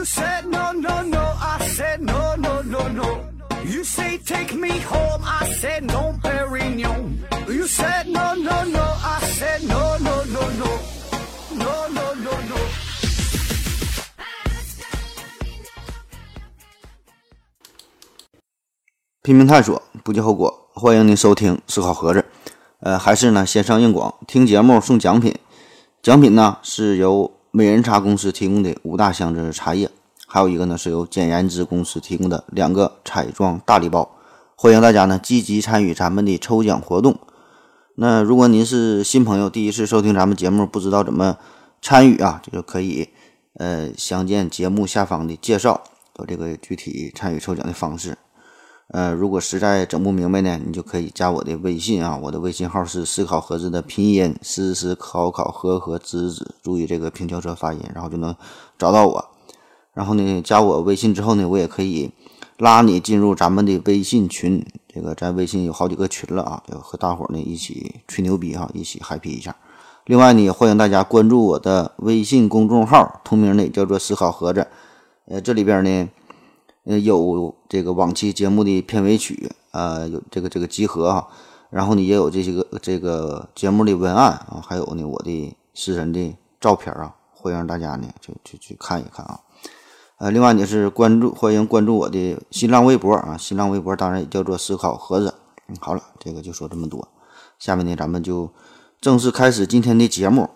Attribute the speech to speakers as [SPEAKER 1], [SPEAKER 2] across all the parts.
[SPEAKER 1] You said no, no, no. I said no, no, no, no. You say take me home. I said no, Perignon. You said no, no, no. I said no, no, no, no. No, no, no, no.
[SPEAKER 2] 拼命探索，不计后果。欢迎您收听思考盒子。呃，还是呢，先上硬广，听节目送奖品。奖品呢是由美人茶公司提供的五大箱子茶叶，还有一个呢是由简言之公司提供的两个彩妆大礼包。欢迎大家呢积极参与咱们的抽奖活动。那如果您是新朋友，第一次收听咱们节目，不知道怎么参与啊，这就可以呃详见节目下方的介绍，有这个具体参与抽奖的方式。呃，如果实在整不明白呢，你就可以加我的微信啊，我的微信号是思考盒子的拼音思思考考和和子子，注意这个平翘舌发音，然后就能找到我。然后呢，加我微信之后呢，我也可以拉你进入咱们的微信群。这个在微信有好几个群了啊，就和大伙儿呢一起吹牛逼哈，一起 happy 一下。另外呢，也欢迎大家关注我的微信公众号，同名的叫做思考盒子。呃，这里边呢。呃，有这个往期节目的片尾曲，呃，有这个这个集合哈，然后呢，也有这些个这个节目的文案啊，还有呢我的私人的照片啊，欢迎大家呢就去去看一看啊。呃，另外呢是关注，欢迎关注我的新浪微博啊，新浪微博当然也叫做思考盒子。嗯，好了，这个就说这么多，下面呢咱们就正式开始今天的节目。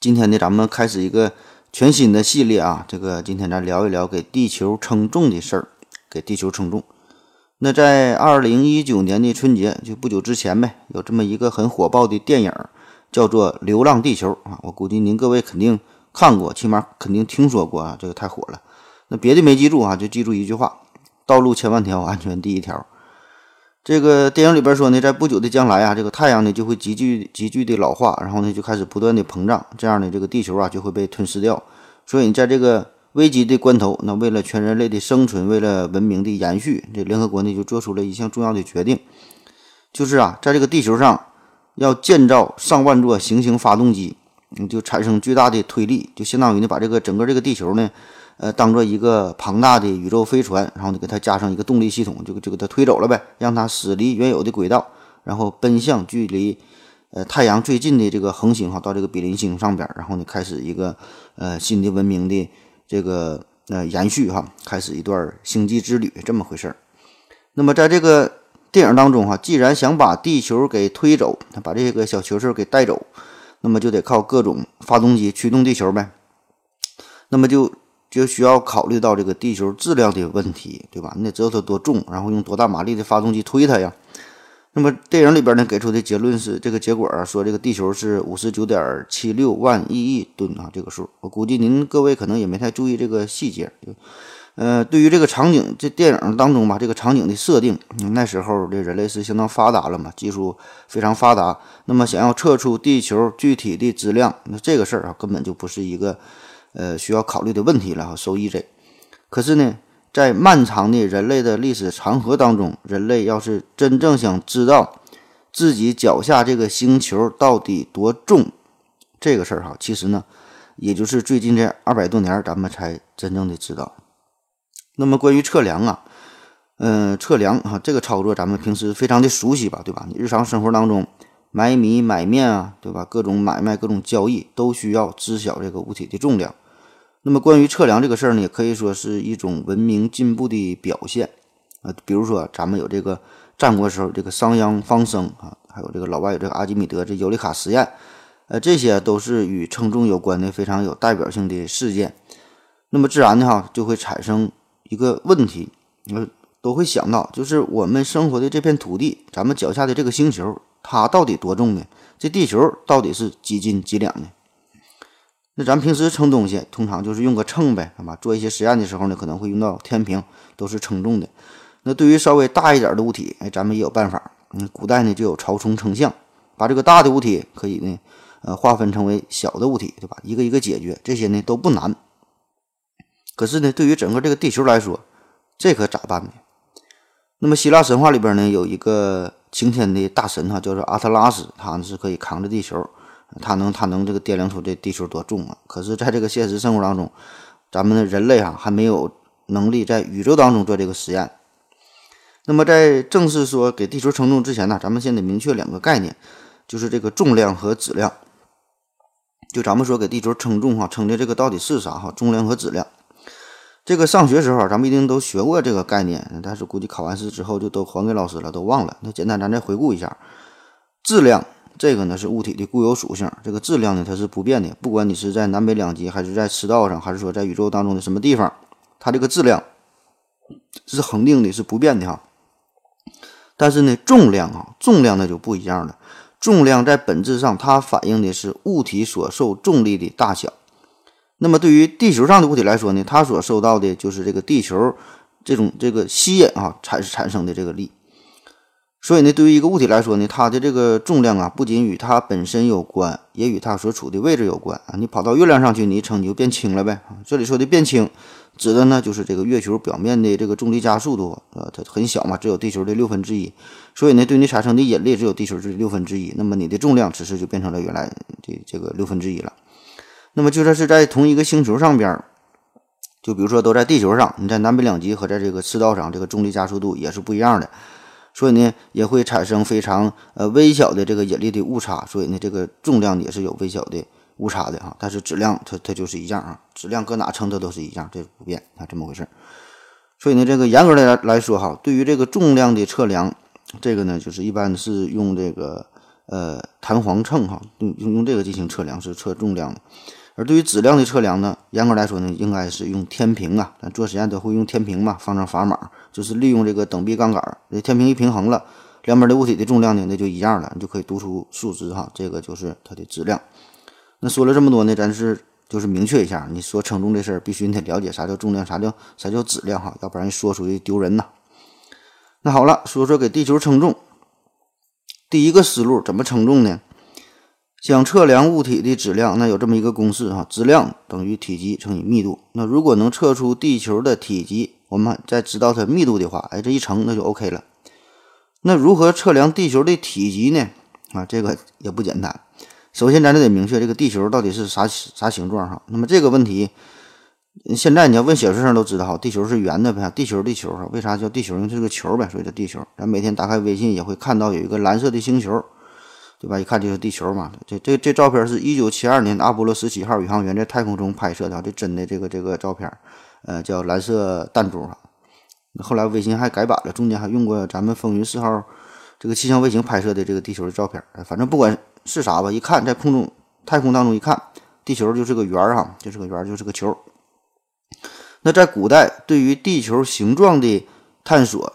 [SPEAKER 2] 今天呢咱们开始一个。全新的系列啊，这个今天咱聊一聊给地球称重的事儿，给地球称重。那在二零一九年的春节，就不久之前呗，有这么一个很火爆的电影，叫做《流浪地球》啊。我估计您各位肯定看过，起码肯定听说过啊，这个太火了。那别的没记住啊，就记住一句话：道路千万条，安全第一条。这个电影里边说呢，在不久的将来啊，这个太阳呢就会急剧急剧的老化，然后呢就开始不断的膨胀，这样呢这个地球啊就会被吞噬掉。所以你在这个危急的关头，那为了全人类的生存，为了文明的延续，这联合国呢就做出了一项重要的决定，就是啊，在这个地球上要建造上万座行星发动机，嗯，就产生巨大的推力，就相当于呢把这个整个这个地球呢。呃，当做一个庞大的宇宙飞船，然后呢，给它加上一个动力系统，就就给它推走了呗，让它驶离原有的轨道，然后奔向距离呃太阳最近的这个恒星哈，到这个比邻星上边，然后呢，开始一个呃新的文明的这个呃延续哈，开始一段星际之旅，这么回事儿。那么在这个电影当中哈，既然想把地球给推走，把这个小球球给带走，那么就得靠各种发动机驱动地球呗，那么就。就需要考虑到这个地球质量的问题，对吧？你得知道它多重，然后用多大马力的发动机推它呀。那么电影里边呢给出的结论是，这个结果啊，说这个地球是五十九点七六万亿亿吨啊，这个数。我估计您各位可能也没太注意这个细节。呃，对于这个场景，这电影当中吧，这个场景的设定，那时候这人类是相当发达了嘛，技术非常发达。那么想要测出地球具体的质量，那这个事儿啊，根本就不是一个。呃，需要考虑的问题了哈收益这。可是呢，在漫长的人类的历史长河当中，人类要是真正想知道自己脚下这个星球到底多重，这个事儿哈，其实呢，也就是最近这二百多年，咱们才真正的知道。那么关于测量啊，嗯，测量哈，这个操作咱们平时非常的熟悉吧，对吧？你日常生活当中。买米买面啊，对吧？各种买卖、各种交易都需要知晓这个物体的重量。那么，关于测量这个事儿呢，也可以说是一种文明进步的表现啊。比如说，咱们有这个战国时候这个商鞅方生啊，还有这个老外有这个阿基米德这尤里卡实验，呃，这些都是与称重有关的非常有代表性的事件。那么，自然的哈就会产生一个问题，呃，都会想到，就是我们生活的这片土地，咱们脚下的这个星球。它到底多重呢？这地球到底是几斤几两呢？那咱平时称东西，通常就是用个秤呗，是吧？做一些实验的时候呢，可能会用到天平，都是称重的。那对于稍微大一点的物体，哎，咱们也有办法。嗯，古代呢就有曹冲称象，把这个大的物体可以呢，呃，划分成为小的物体，对吧？一个一个解决，这些呢都不难。可是呢，对于整个这个地球来说，这可咋办呢？那么希腊神话里边呢，有一个。晴天的大神哈，叫做阿特拉斯，他呢是可以扛着地球，他能他能这个掂量出这地球多重啊。可是，在这个现实生活当中，咱们的人类啊还没有能力在宇宙当中做这个实验。那么在正式说给地球称重之前呢，咱们先得明确两个概念，就是这个重量和质量。就咱们说给地球称重哈，称的这个到底是啥哈？重量和质量。这个上学时候咱们一定都学过这个概念，但是估计考完试之后就都还给老师了，都忘了。那简单咱再回顾一下，质量这个呢是物体的固有属性，这个质量呢它是不变的，不管你是在南北两极，还是在赤道上，还是说在宇宙当中的什么地方，它这个质量是恒定的，是不变的哈。但是呢，重量啊，重量那就不一样了。重量在本质上，它反映的是物体所受重力的大小。那么对于地球上的物体来说呢，它所受到的就是这个地球这种这个吸引啊产产生的这个力。所以呢，对于一个物体来说呢，它的这个重量啊，不仅与它本身有关，也与它所处的位置有关啊。你跑到月亮上去，你一称你就变轻了呗。这里说的变轻。指的呢就是这个月球表面的这个重力加速度，呃，它很小嘛，只有地球的六分之一，所以呢，对你产生的引力只有地球的六分之一，那么你的重量此时就变成了原来的这个六分之一了。那么就算是在同一个星球上边，就比如说都在地球上，你在南北两极和在这个赤道上，这个重力加速度也是不一样的，所以呢，也会产生非常呃微小的这个引力的误差，所以呢，这个重量也是有微小的。误差的哈，但是质量它它就是一样啊，质量搁哪称它都是一样，这不变啊，这么回事所以呢，这个严格的来来说哈，对于这个重量的测量，这个呢就是一般是用这个呃弹簧秤哈，用用用这个进行测量是测重量。而对于质量的测量呢，严格来说呢，应该是用天平啊，咱做实验都会用天平嘛，放上砝码，就是利用这个等臂杠杆，这天平一平衡了，两边的物体的重量呢那就一样了，你就可以读出数值哈，这个就是它的质量。那说了这么多呢，咱是就是明确一下，你说称重这事儿，必须你得了解啥叫重量，啥叫啥叫质量哈，要不然说出去丢人呐。那好了，说说给地球称重，第一个思路怎么称重呢？想测量物体的质量，那有这么一个公式哈，质量等于体积乘以密度。那如果能测出地球的体积，我们再知道它密度的话，哎，这一乘那就 OK 了。那如何测量地球的体积呢？啊，这个也不简单。首先，咱就得明确这个地球到底是啥啥形状哈。那么这个问题，现在你要问小学生都知道哈，地球是圆的呗。地球，地球哈，为啥叫地球？因为是个球呗，所以叫地球。咱每天打开微信也会看到有一个蓝色的星球，对吧？一看就是地球嘛。这这这照片是一九七二年阿波罗十七号宇航员在太空中拍摄的，这真的这个这个照片，呃，叫蓝色弹珠哈。后来卫星还改版了，中间还用过咱们风云四号这个气象卫星拍摄的这个地球的照片。反正不管。是啥吧？一看在空中、太空当中一看，地球就是个圆儿哈，就是个圆儿，就是个球。那在古代，对于地球形状的探索，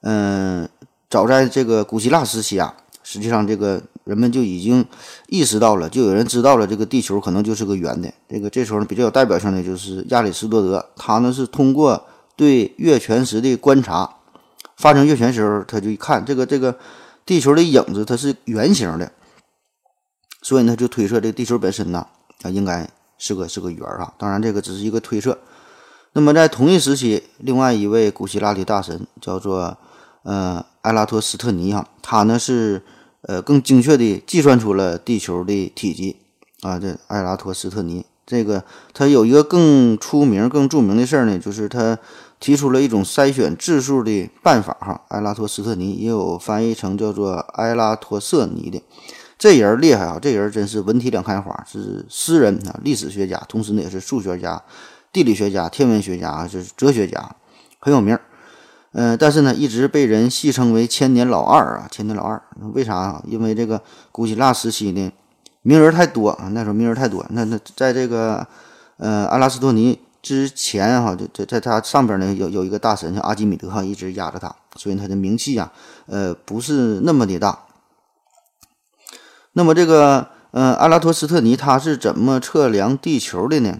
[SPEAKER 2] 嗯，早在这个古希腊时期啊，实际上这个人们就已经意识到了，就有人知道了这个地球可能就是个圆的。这个这时候，比较有代表性的就是亚里士多德，他呢是通过对月全食的观察，发生月全食时候，他就一看这个这个地球的影子，它是圆形的。所以呢，就推测这地球本身呢，啊，应该是个是个圆啊。当然，这个只是一个推测。那么，在同一时期，另外一位古希腊的大神叫做呃埃拉托斯特尼哈，他呢是呃更精确地计算出了地球的体积啊。这埃拉托斯特尼这个他有一个更出名、更著名的事儿呢，就是他提出了一种筛选质数的办法哈。埃拉托斯特尼也有翻译成叫做埃拉托瑟尼的。这人厉害啊！这人真是文体两开花，是诗人啊，历史学家，同时呢也是数学家、地理学家、天文学家，就是哲学家，很有名。嗯，但是呢，一直被人戏称为“千年老二”啊，“千年老二”。为啥？因为这个古希腊时期呢，名人太多啊，那时候名人太多。那那在这个呃阿拉斯托尼之前哈，就在在他上边呢有有一个大神叫阿基米德哈，一直压着他，所以他的名气啊，呃，不是那么的大。那么这个，呃，阿拉托斯特尼他是怎么测量地球的呢？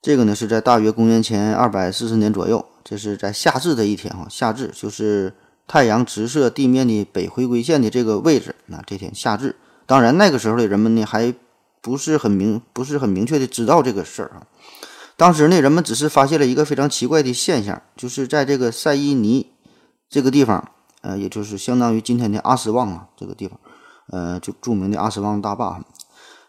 [SPEAKER 2] 这个呢是在大约公元前二百四十年左右，这是在夏至的一天哈，夏至就是太阳直射地面的北回归线的这个位置。那这天夏至，当然那个时候的人们呢还不是很明，不是很明确的知道这个事儿啊。当时呢，人们只是发现了一个非常奇怪的现象，就是在这个塞伊尼这个地方，呃，也就是相当于今天的阿斯旺啊这个地方。呃，就著名的阿斯旺大坝。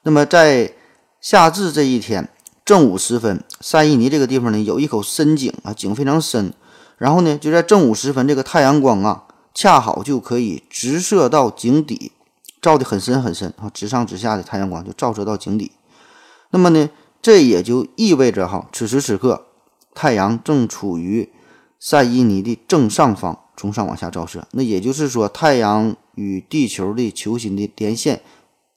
[SPEAKER 2] 那么在夏至这一天，正午时分，赛伊尼这个地方呢有一口深井啊，井非常深。然后呢，就在正午时分，这个太阳光啊，恰好就可以直射到井底，照得很深很深啊，直上直下的太阳光就照射到井底。那么呢，这也就意味着哈，此时此刻太阳正处于赛伊尼的正上方，从上往下照射。那也就是说，太阳与地球的球心的连线，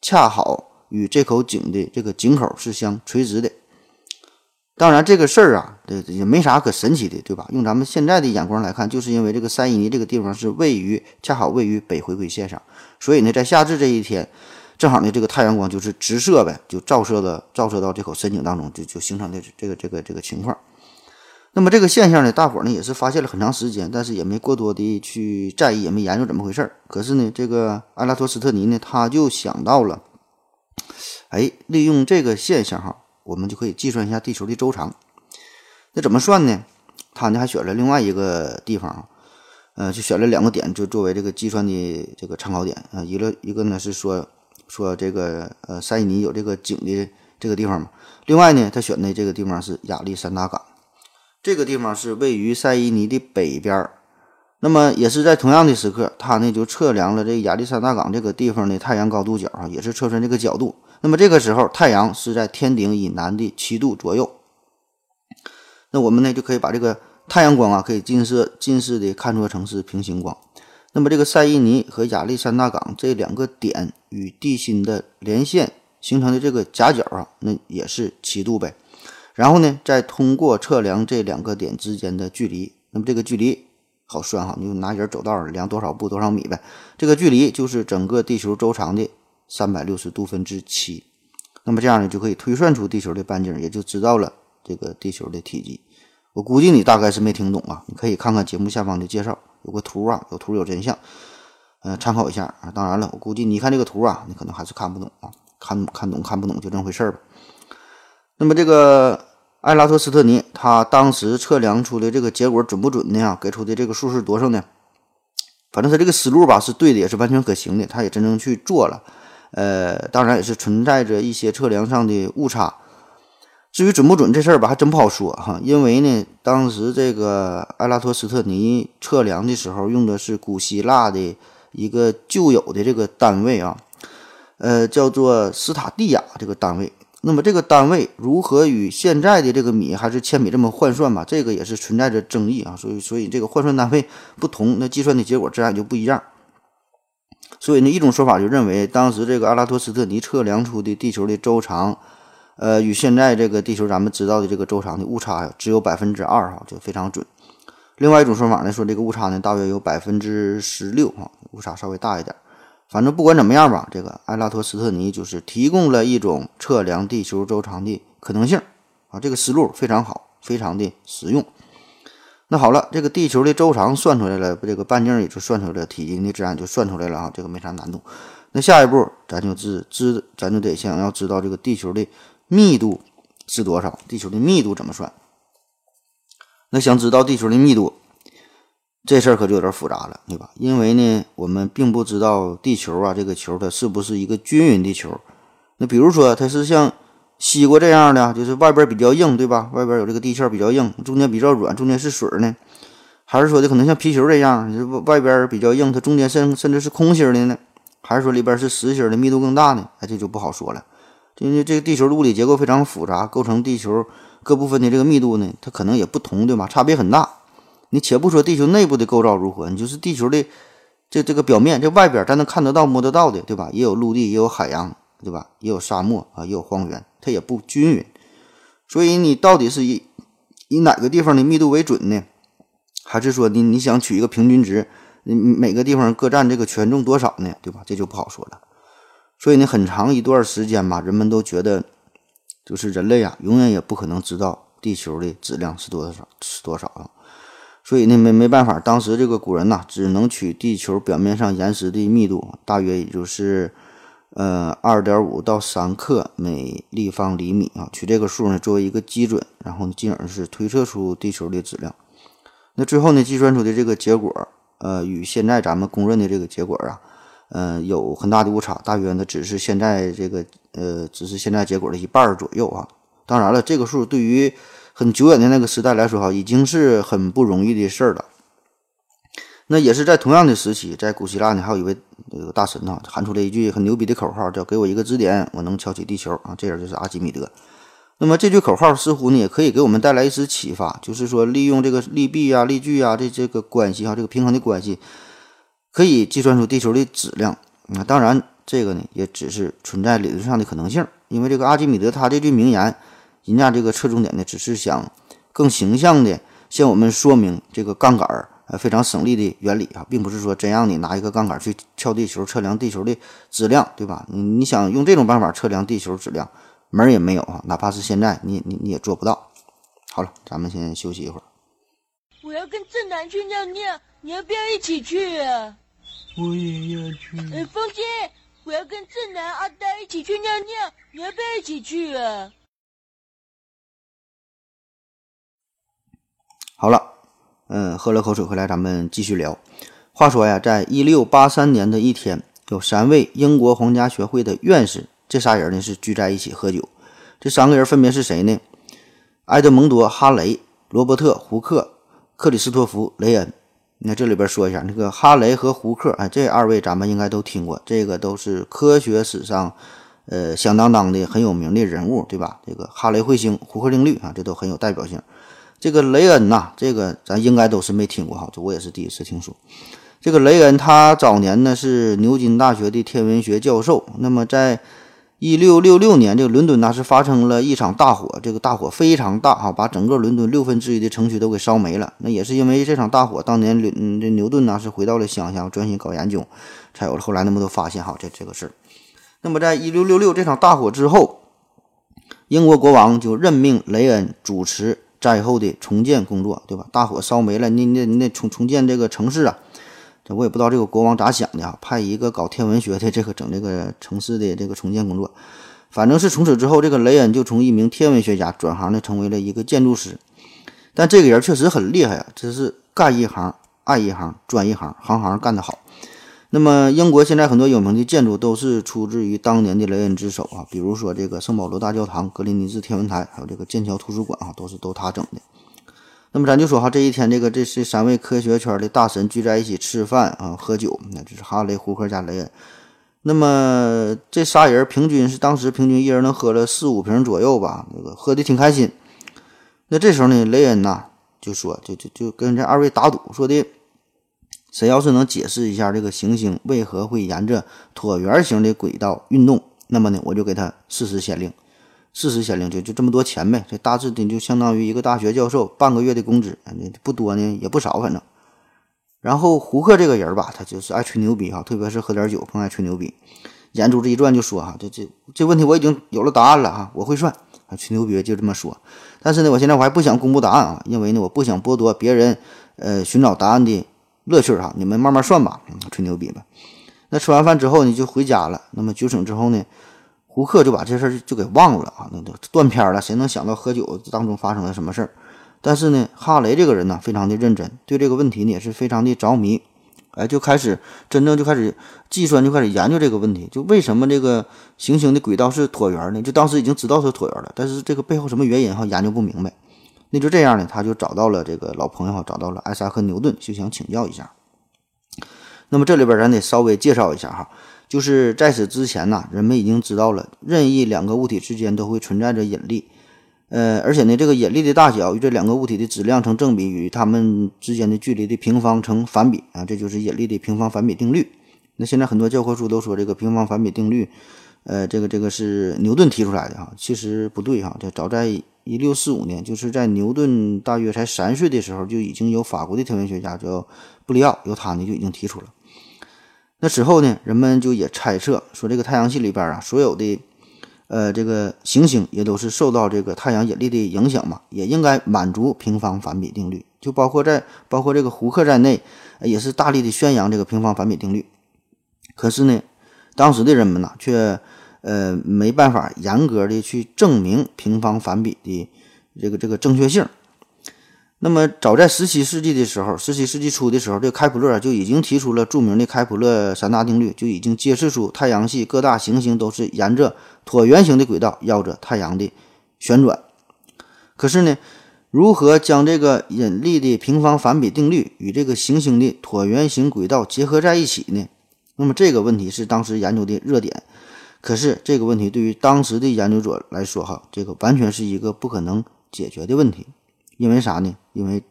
[SPEAKER 2] 恰好与这口井的这个井口是相垂直的。当然，这个事儿啊，这也没啥可神奇的，对吧？用咱们现在的眼光来看，就是因为这个赛伊尼这个地方是位于恰好位于北回归线上，所以呢，在夏至这一天，正好呢，这个太阳光就是直射呗，就照射的照射到这口深井当中，就就形成的这个这个这个情况。那么这个现象呢，大伙呢也是发现了很长时间，但是也没过多的去在意，也没研究怎么回事儿。可是呢，这个阿拉托斯特尼呢，他就想到了，哎，利用这个现象哈。我们就可以计算一下地球的周长，那怎么算呢？他呢还选了另外一个地方啊，呃，就选了两个点，就作为这个计算的这个参考点啊。一个一个呢是说说这个呃塞伊尼有这个井的这个地方嘛，另外呢他选的这个地方是亚历山大港，这个地方是位于塞伊尼的北边。那么也是在同样的时刻，他呢就测量了这亚历山大港这个地方的太阳高度角啊，也是测算这个角度。那么这个时候，太阳是在天顶以南的七度左右。那我们呢就可以把这个太阳光啊，可以近似近似的看作成是平行光。那么这个塞伊尼和亚历山大港这两个点与地心的连线形成的这个夹角啊，那也是七度呗。然后呢，再通过测量这两个点之间的距离，那么这个距离好算哈，你就拿人走道量多少步多少米呗。这个距离就是整个地球周长的。三百六十度分之七，那么这样呢就可以推算出地球的半径，也就知道了这个地球的体积。我估计你大概是没听懂啊，你可以看看节目下方的介绍，有个图啊，有图有真相，呃，参考一下啊。当然了，我估计你看这个图啊，你可能还是看不懂啊，看看懂看不懂就这么回事儿吧。那么这个艾拉托斯特尼他当时测量出的这个结果准不准呢？给出的这个数是多少呢？反正他这个思路吧是对的，也是完全可行的，他也真正去做了。呃，当然也是存在着一些测量上的误差。至于准不准这事儿吧，还真不好说哈。因为呢，当时这个埃拉托斯特尼测量的时候用的是古希腊的一个旧有的这个单位啊，呃，叫做斯塔蒂亚这个单位。那么这个单位如何与现在的这个米还是千米这么换算吧？这个也是存在着争议啊。所以，所以这个换算单位不同，那计算的结果自然就不一样。所以呢，一种说法就认为，当时这个阿拉托斯特尼测量出的地球的周长，呃，与现在这个地球咱们知道的这个周长的误差，只有百分之二哈，就非常准。另外一种说法呢，说这个误差呢，大约有百分之十六哈，误差稍微大一点。反正不管怎么样吧，这个阿拉托斯特尼就是提供了一种测量地球周长的可能性啊，这个思路非常好，非常的实用。那好了，这个地球的周长算出来了，这个半径也就算出来了，体积的自然就算出来了啊，这个没啥难度。那下一步咱就知知，咱就得想要知道这个地球的密度是多少，地球的密度怎么算？那想知道地球的密度，这事儿可就有点复杂了，对吧？因为呢，我们并不知道地球啊，这个球它是不是一个均匀的球。那比如说，它是像。西瓜这样的，就是外边比较硬，对吧？外边有这个地壳比较硬，中间比较软，中间是水呢？还是说的可能像皮球这样，就是外边比较硬，它中间甚甚至是空心的呢？还是说里边是实心的，密度更大呢？哎，这就不好说了。因为这个地球的物理结构非常复杂，构成地球各部分的这个密度呢，它可能也不同，对吧？差别很大。你且不说地球内部的构造如何，你就是地球的这这个表面，这外边咱能看得到、摸得到的，对吧？也有陆地，也有海洋，对吧？也有沙漠啊，也有荒原。它也不均匀，所以你到底是以以哪个地方的密度为准呢？还是说你你想取一个平均值，你每个地方各占这个权重多少呢？对吧？这就不好说了。所以呢，很长一段时间吧，人们都觉得，就是人类啊，永远也不可能知道地球的质量是多少是多少啊。所以呢，没没办法，当时这个古人呐，只能取地球表面上岩石的密度，大约也就是。呃，二点五到三克每立方厘米啊，取这个数呢作为一个基准，然后进而是推测出地球的质量。那最后呢，计算出的这个结果，呃，与现在咱们公认的这个结果啊，嗯，有很大的误差，大约呢只是现在这个呃，只是现在结果的一半左右啊。当然了，这个数对于很久远的那个时代来说哈，已经是很不容易的事儿了。那也是在同样的时期，在古希腊呢，还有一位这个大神呢，喊出了一句很牛逼的口号，叫“给我一个指点，我能敲起地球”啊，这人就是阿基米德。那么这句口号似乎呢，也可以给我们带来一丝启发，就是说利用这个力臂啊、力矩啊这这个关系哈，这个平衡的关系，可以计算出地球的质量。那当然，这个呢也只是存在理论上的可能性，因为这个阿基米德他这句名言，人家这个侧重点呢，只是想更形象的向我们说明这个杠杆。呃，非常省力的原理啊，并不是说真让你拿一个杠杆去撬地球测量地球的质量，对吧？你你想用这种办法测量地球质量，门儿也没有啊！哪怕是现在，你你你也做不到。好了，咱们先休息一会儿。
[SPEAKER 3] 我要跟正南去尿尿，你要不要一起去啊？
[SPEAKER 4] 我也要去。
[SPEAKER 3] 呃，风姐，我要跟正南、阿呆一起去尿尿，你要不要一起去啊？
[SPEAKER 2] 好了。嗯，喝了口水回来，咱们继续聊。话说呀，在一六八三年的一天，有三位英国皇家学会的院士，这仨人呢是聚在一起喝酒。这三个人分别是谁呢？埃德蒙多·哈雷、罗伯特·胡克、克里斯托弗·雷恩。那这里边说一下，那个哈雷和胡克，哎，这二位咱们应该都听过，这个都是科学史上呃响当当的很有名的人物，对吧？这个哈雷彗星、胡克定律啊，这都很有代表性。这个雷恩呐，这个咱应该都是没听过哈，这我也是第一次听说。这个雷恩他早年呢是牛津大学的天文学教授。那么在一六六六年，这个伦敦呢是发生了一场大火，这个大火非常大哈，把整个伦敦六分之一的城区都给烧没了。那也是因为这场大火，当年伦这牛顿呢是回到了乡下，专心搞研究，才有了后来那么多发现哈，这这个事。那么在一六六六这场大火之后，英国国王就任命雷恩主持。灾后的重建工作，对吧？大火烧没了，你你你得重重建这个城市啊？这我也不知道这个国王咋想的啊，派一个搞天文学的这个整这个城市的这个重建工作。反正是从此之后，这个雷恩就从一名天文学家转行的，成为了一个建筑师。但这个人确实很厉害啊，这是干一行爱一行，专一行，行行干得好。那么，英国现在很多有名的建筑都是出自于当年的雷恩之手啊，比如说这个圣保罗大教堂、格林尼治天文台，还有这个剑桥图书馆啊，都是都他整的。那么咱就说哈，这一天这个这是三位科学圈的大神聚在一起吃饭啊、喝酒，那就是哈雷、胡克加雷恩。那么这仨人平均是当时平均一人能喝了四五瓶左右吧，那个喝的挺开心。那这时候呢，雷恩呐就说，就就就跟这二位打赌说的。谁要是能解释一下这个行星为何会沿着椭圆形的轨道运动，那么呢，我就给他四十先令，四十先令就就这么多钱呗。这大致的就相当于一个大学教授半个月的工资，不多呢也不少，反正。然后胡克这个人吧，他就是爱吹牛逼哈，特别是喝点酒更爱吹牛逼。眼珠子一转就说哈，这这这问题我已经有了答案了哈，我会算，吹牛逼就这么说。但是呢，我现在我还不想公布答案啊，因为呢，我不想剥夺别人呃寻找答案的。乐趣哈，你们慢慢算吧，吹牛逼吧。那吃完饭之后呢，就回家了。那么酒醒之后呢，胡克就把这事儿就给忘了啊，那都断片了。谁能想到喝酒当中发生了什么事儿？但是呢，哈雷这个人呢，非常的认真，对这个问题呢也是非常的着迷。哎，就开始真正就开始计算，就开始研究这个问题，就为什么这个行星的轨道是椭圆呢？就当时已经知道是椭圆了，但是这个背后什么原因哈，研究不明白。那就这样呢，他就找到了这个老朋友，找到了艾萨克·牛顿，就想请教一下。那么这里边咱得稍微介绍一下哈，就是在此之前呢，人们已经知道了任意两个物体之间都会存在着引力，呃，而且呢，这个引力的大小与这两个物体的质量成正比，与它们之间的距离的平方成反比啊，这就是引力的平方反比定律。那现在很多教科书都说这个平方反比定律，呃，这个这个是牛顿提出来的哈，其实不对哈，这早在。一六四五年，就是在牛顿大约才三岁的时候，就已经有法国的天文学家叫布里奥，由他呢就已经提出了。那之后呢，人们就也猜测说，这个太阳系里边啊，所有的呃这个行星也都是受到这个太阳引力的影响嘛，也应该满足平方反比定律。就包括在包括这个胡克在内，也是大力的宣扬这个平方反比定律。可是呢，当时的人们呢却。呃，没办法严格的去证明平方反比的这个这个正确性。那么，早在十七世纪的时候，十七世纪初的时候，这开普勒就已经提出了著名的开普勒三大定律，就已经揭示出太阳系各大行星都是沿着椭圆形的轨道绕着太阳的旋转。可是呢，如何将这个引力的平方反比定律与这个行星的椭圆形轨道结合在一起呢？那么这个问题是当时研究的热点。可是这个问题对于当时的研究者来说，哈，这个完全是一个不可能解决的问题。因为啥呢？因为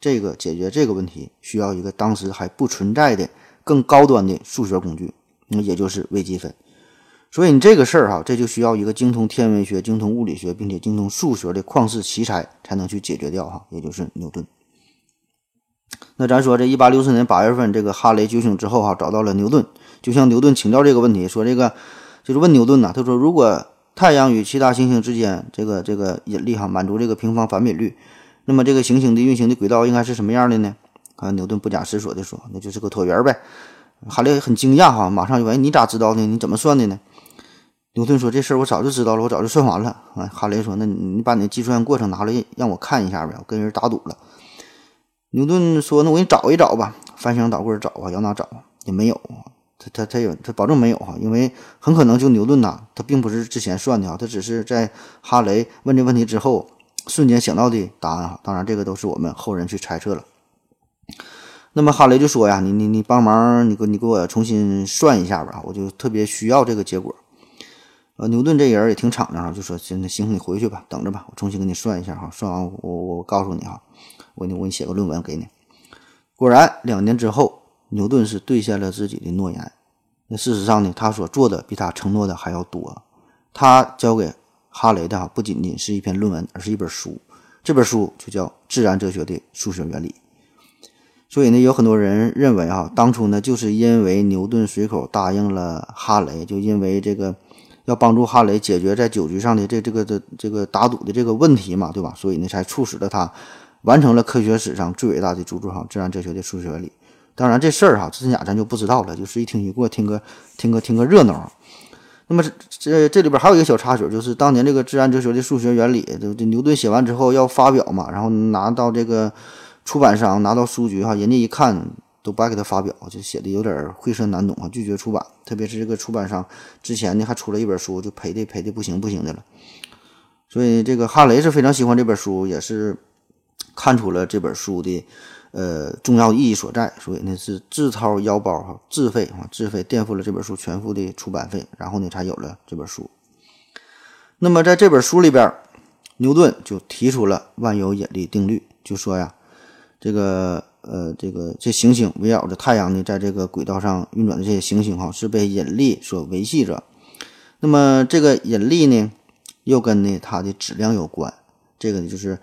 [SPEAKER 2] 这个解决这个问题需要一个当时还不存在的更高端的数学工具，那也就是微积分。所以你这个事儿哈，这就需要一个精通天文学、精通物理学，并且精通数学的旷世奇才才能去解决掉哈，也就是牛顿。那咱说这一八六四年八月份，这个哈雷觉醒之后哈，找到了牛顿，就向牛顿请教这个问题，说这个就是问牛顿呐，他说如果太阳与其他行星之间这个这个引力哈满足这个平方反比率。那么这个行星的运行的轨道应该是什么样的呢？啊，牛顿不假思索地说：“那就是个椭圆呗。”哈雷很惊讶哈，马上就问：“你咋知道的？你怎么算的呢？”牛顿说：“这事儿我早就知道了，我早就算完了。”啊，哈雷说：“那你把你的计算过程拿来让我看一下呗，我跟人打赌了。”牛顿说：“那我给你找一找吧，翻箱倒柜找啊，要哪找也没有。他他他有他保证没有哈，因为很可能就牛顿呐，他并不是之前算的哈，他只是在哈雷问这问题之后。”瞬间想到的答案哈，当然这个都是我们后人去猜测了。那么哈雷就说呀：“你你你帮忙，你给你给我重新算一下吧，我就特别需要这个结果。”呃，牛顿这人也挺敞亮啊，就说：“行，行，你回去吧，等着吧，我重新给你算一下哈，算完我我告诉你哈，我你我给你写个论文给你。”果然，两年之后，牛顿是兑现了自己的诺言。那事实上呢，他所做的比他承诺的还要多，他交给。哈雷的哈不仅仅是一篇论文，而是一本书。这本书就叫《自然哲学的数学原理》。所以呢，有很多人认为哈，当初呢就是因为牛顿随口答应了哈雷，就因为这个要帮助哈雷解决在酒局上的这这个的这个打赌的这个问题嘛，对吧？所以呢，才促使了他完成了科学史上最伟大的著作哈《自然哲学的数学原理》。当然，这事儿哈真假咱就不知道了，就是一听一过，听个听个听个热闹。那么这这这里边还有一个小插曲，就是当年这个自然哲学的数学原理，这这牛顿写完之后要发表嘛，然后拿到这个出版商，拿到书局哈，人家一看都不爱给他发表，就写的有点晦涩难懂啊，拒绝出版。特别是这个出版商之前呢还出了一本书，就赔的赔的不行不行的了。所以这个哈雷是非常喜欢这本书，也是看出了这本书的。呃，重要意义所在，所以呢是自掏腰包哈，自费啊，自费垫付了这本书全部的出版费，然后呢才有了这本书。那么在这本书里边，牛顿就提出了万有引力定律，就说呀，这个呃，这个这行星围绕着太阳呢，在这个轨道上运转的这些行星哈，是被引力所维系着。那么这个引力呢，又跟呢它的质量有关。这个呢，就是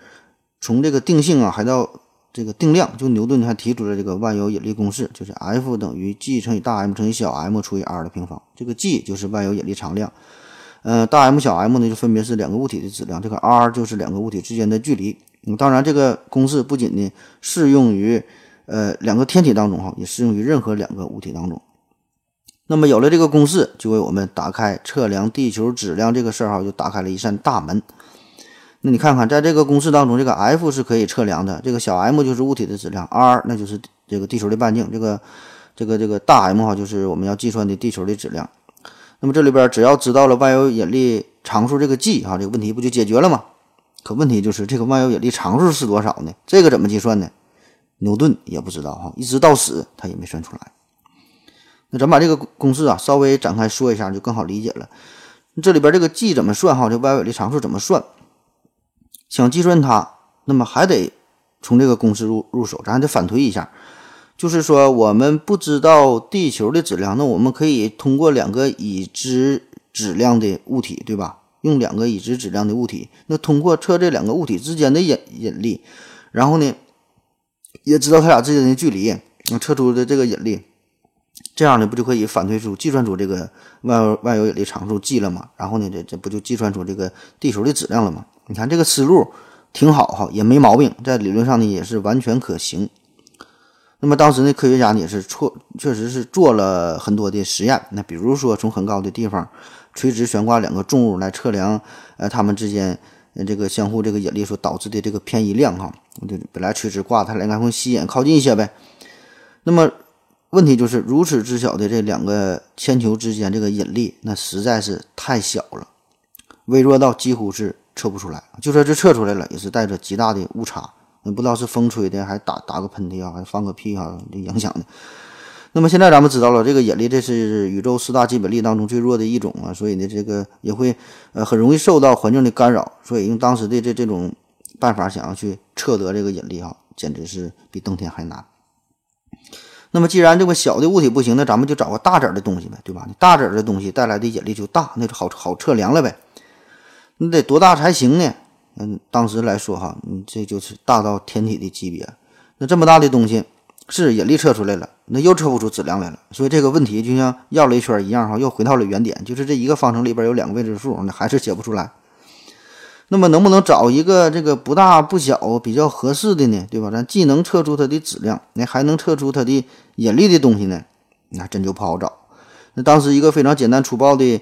[SPEAKER 2] 从这个定性啊，还到这个定量，就牛顿还提出了这个万有引力公式，就是 F 等于 G 乘以大 M 乘以小 m 除以 r 的平方。这个 G 就是万有引力常量，呃，大 M 小 m 呢就分别是两个物体的质量，这个 r 就是两个物体之间的距离。嗯，当然这个公式不仅呢适用于呃两个天体当中哈，也适用于任何两个物体当中。那么有了这个公式，就为我们打开测量地球质量这个事儿哈，就打开了一扇大门。那你看看，在这个公式当中，这个 F 是可以测量的，这个小 m 就是物体的质量，r 那就是这个地球的半径，这个这个这个大 M 哈就是我们要计算的地球的质量。那么这里边只要知道了万有引力常数这个 G 哈，这个问题不就解决了吗？可问题就是这个万有引力常数是多少呢？这个怎么计算呢？牛顿也不知道哈，一直到死他也没算出来。那咱把这个公式啊稍微展开说一下，就更好理解了。这里边这个 G 怎么算哈？这万有引力常数怎么算？想计算它，那么还得从这个公式入入手，咱还得反推一下。就是说，我们不知道地球的质量，那我们可以通过两个已知质量的物体，对吧？用两个已知质量的物体，那通过测这两个物体之间的引引力，然后呢，也知道它俩之间的距离，那测出的这个引力，这样呢，不就可以反推出、计算出这个万万有引力常数 G 了吗？然后呢，这这不就计算出这个地球的质量了吗？你看这个思路挺好哈，也没毛病，在理论上呢也是完全可行。那么当时呢，科学家呢也是错，确实是做了很多的实验。那比如说从很高的地方垂直悬挂两个重物来测量，呃，它们之间这个相互这个引力所导致的这个偏移量哈。就本来垂直挂，它俩应该会吸引靠近一些呗。那么问题就是如此之小的这两个铅球之间这个引力，那实在是太小了，微弱到几乎是。测不出来。就算是测出来了，也是带着极大的误差。也不知道是风吹的，还打打个喷嚏啊，还放个屁啊，影响的。那么现在咱们知道了，这个引力这是宇宙四大基本力当中最弱的一种啊，所以呢，这个也会呃很容易受到环境的干扰。所以用当时的这这种办法想要去测得这个引力哈，简直是比登天还难。那么既然这个小的物体不行，那咱们就找个大点儿的东西呗，对吧？大点儿的东西带来的引力就大，那就好好测量了呗。你得多大才行呢？嗯，当时来说哈，你这就是大到天体的级别。那这么大的东西，是引力测出来了，那又测不出质量来了。所以这个问题就像绕了一圈一样哈，又回到了原点，就是这一个方程里边有两个未知数，那还是解不出来。那么能不能找一个这个不大不小、比较合适的呢？对吧？咱既能测出它的质量，那还能测出它的引力的东西呢？那真就不好找。那当时一个非常简单粗暴的